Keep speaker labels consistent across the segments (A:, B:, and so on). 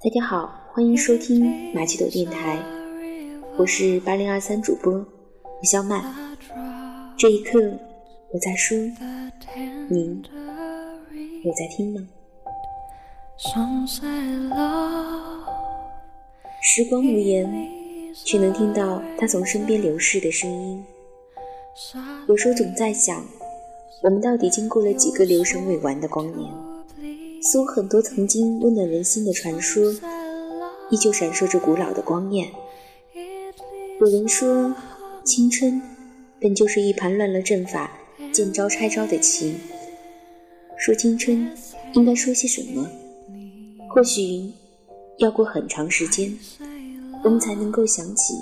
A: 大家好，欢迎收听马奇朵电台，我是八零二三主播吴小曼。这一刻，我在说，您有在听吗？时光无言，却能听到他从身边流逝的声音。有时候总在想，我们到底经过了几个流声未完的光年？似乎很多曾经温暖人心的传说，依旧闪烁着古老的光焰。有人说，青春本就是一盘乱了阵法、见招拆招的棋。说青春，应该说些什么？或许要过很长时间，我们才能够想起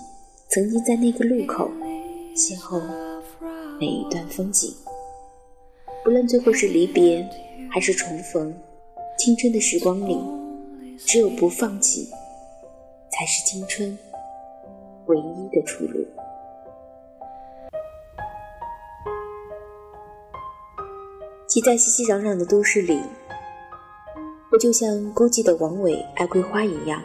A: 曾经在那个路口邂逅每一段风景。不论最后是离别，还是重逢。青春的时光里，只有不放弃，才是青春唯一的出路。挤在熙熙攘攘的都市里，我就像孤寂的王伟爱桂花一样，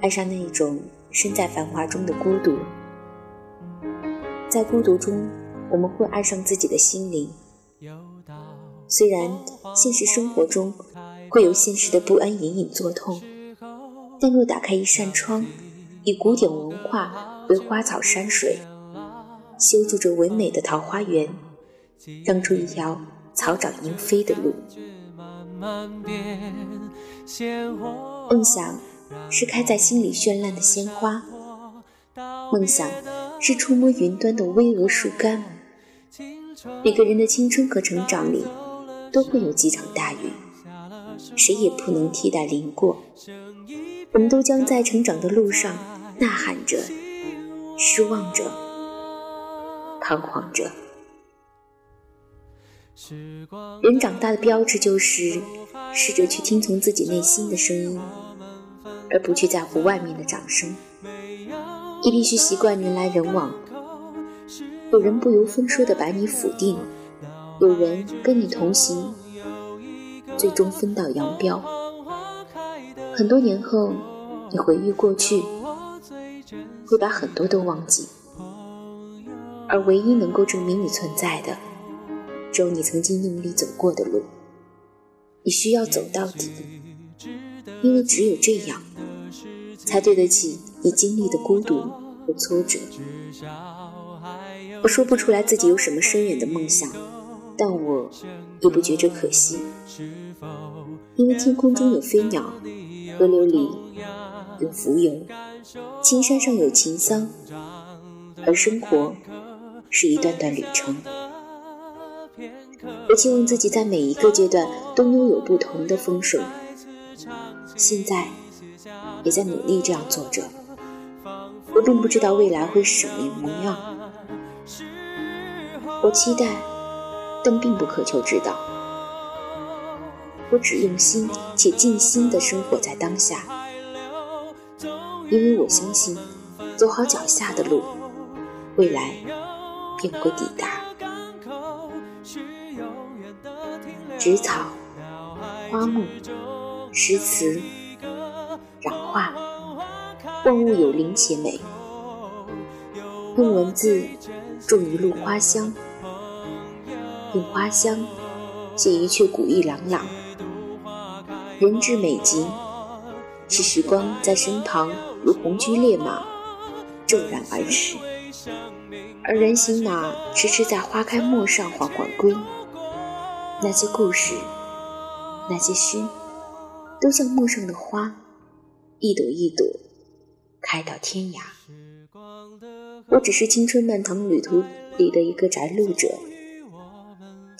A: 爱上那一种身在繁华中的孤独。在孤独中，我们会爱上自己的心灵。虽然现实生活中，会有现实的不安隐隐作痛，但若打开一扇窗，以古典文化为花草山水，修筑着唯美的桃花源，让出一条草长莺飞的路。梦想是开在心里绚烂的鲜花，梦想是触摸云端的巍峨树干。每个人的青春和成长里，都会有几场大雨。谁也不能替代淋过，我们都将在成长的路上呐喊着、失望着、彷徨着。人长大的标志就是试着去听从自己内心的声音，而不去在乎外面的掌声。你必须习惯人来人往，有人不由分说的把你否定，有人跟你同行。最终分道扬镳。很多年后，你回忆过去，会把很多都忘记，而唯一能够证明你存在的，只有你曾经用力走过的路。你需要走到底，因为只有这样，才对得起你经历的孤独和挫折。我说不出来自己有什么深远的梦想。但我也不觉着可惜，因为天空中有飞鸟，河流里有浮游，青山上有晴桑，而生活是一段段旅程。我期望自己在每一个阶段都拥有不同的风水，现在也在努力这样做着。我并不知道未来会是什么模样，我期待。但并不渴求知道，我只用心且尽心的生活在当下，因为我相信，走好脚下的路，未来便会抵达。植草、花木、诗词、染画，万物有灵且美。用文字种一路花香。用花香写一阙古意朗朗，人至美极，是时光在身旁如红驹烈马骤然而逝，而人行马迟迟在花开陌上缓缓归。那些故事，那些诗，都像陌上的花，一朵一朵开到天涯。我只是青春漫长旅途里的一个摘录者。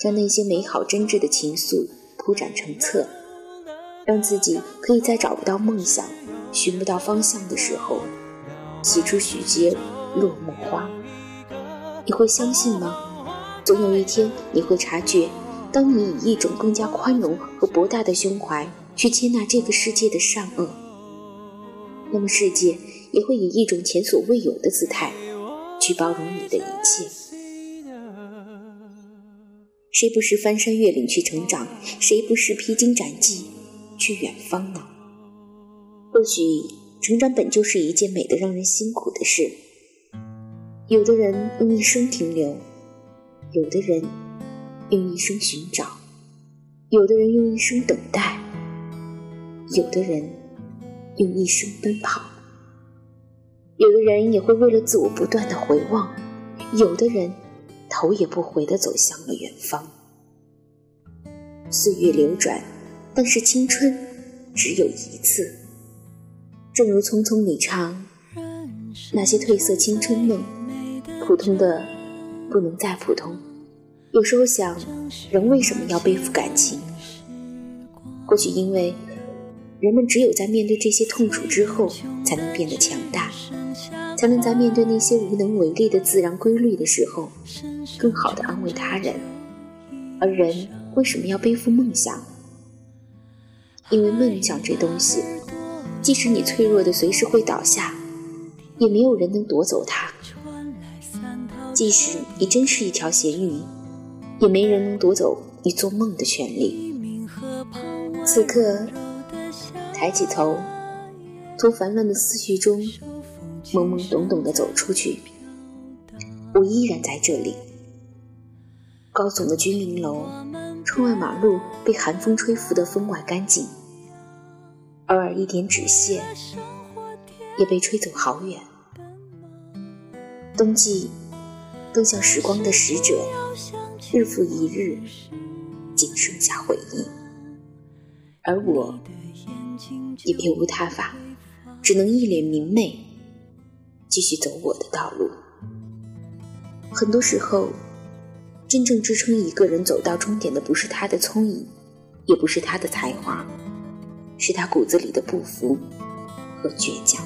A: 将那些美好真挚的情愫铺展成册，让自己可以在找不到梦想、寻不到方向的时候，写出许节落寞花。你会相信吗？总有一天你会察觉，当你以一种更加宽容和博大的胸怀去接纳这个世界的善恶，那么世界也会以一种前所未有的姿态去包容你的一切。谁不是翻山越岭去成长？谁不是披荆斩棘去远方呢？或许，成长本就是一件美得让人辛苦的事。有的人用一生停留，有的人用一生寻找，有的人用一生等待，有的人用一生奔跑，有的人也会为了自我不断的回望，有的人。头也不回地走向了远方。岁月流转，但是青春只有一次。正如《匆匆》里唱：“那些褪色青春梦，普通的不能再普通。”有时候想，人为什么要背负感情？或许因为人们只有在面对这些痛楚之后，才能变得强大。才能在面对那些无能为力的自然规律的时候，更好的安慰他人。而人为什么要背负梦想？因为梦想这东西，即使你脆弱的随时会倒下，也没有人能夺走它；即使你真是一条咸鱼，也没人能夺走你做梦的权利。此刻，抬起头，从烦乱的思绪中。懵懵懂懂地走出去，我依然在这里。高耸的居民楼，窗外马路被寒风吹拂得风外干净，偶尔一点纸屑也被吹走好远。冬季更像时光的使者，日复一日，仅剩下回忆。而我也别无他法，只能一脸明媚。继续走我的道路。很多时候，真正支撑一个人走到终点的，不是他的聪颖，也不是他的才华，是他骨子里的不服和倔强。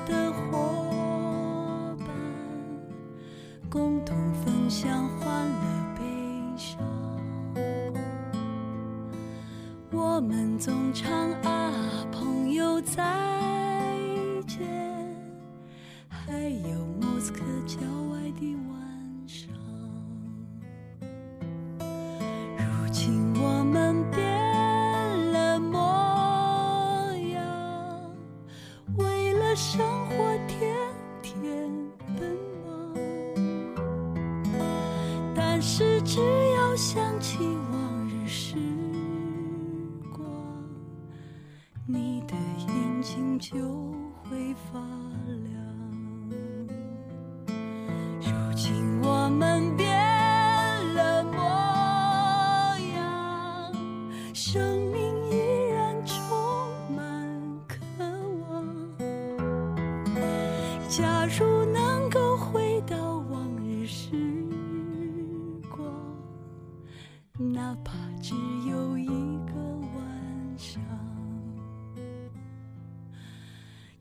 B: 是只要想起往日时光，你的眼睛就会发亮。如今我们变了模样，生命依然充满渴望。假如能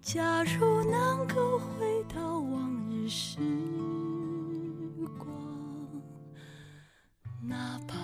B: 假如能够回到往日时光，哪怕。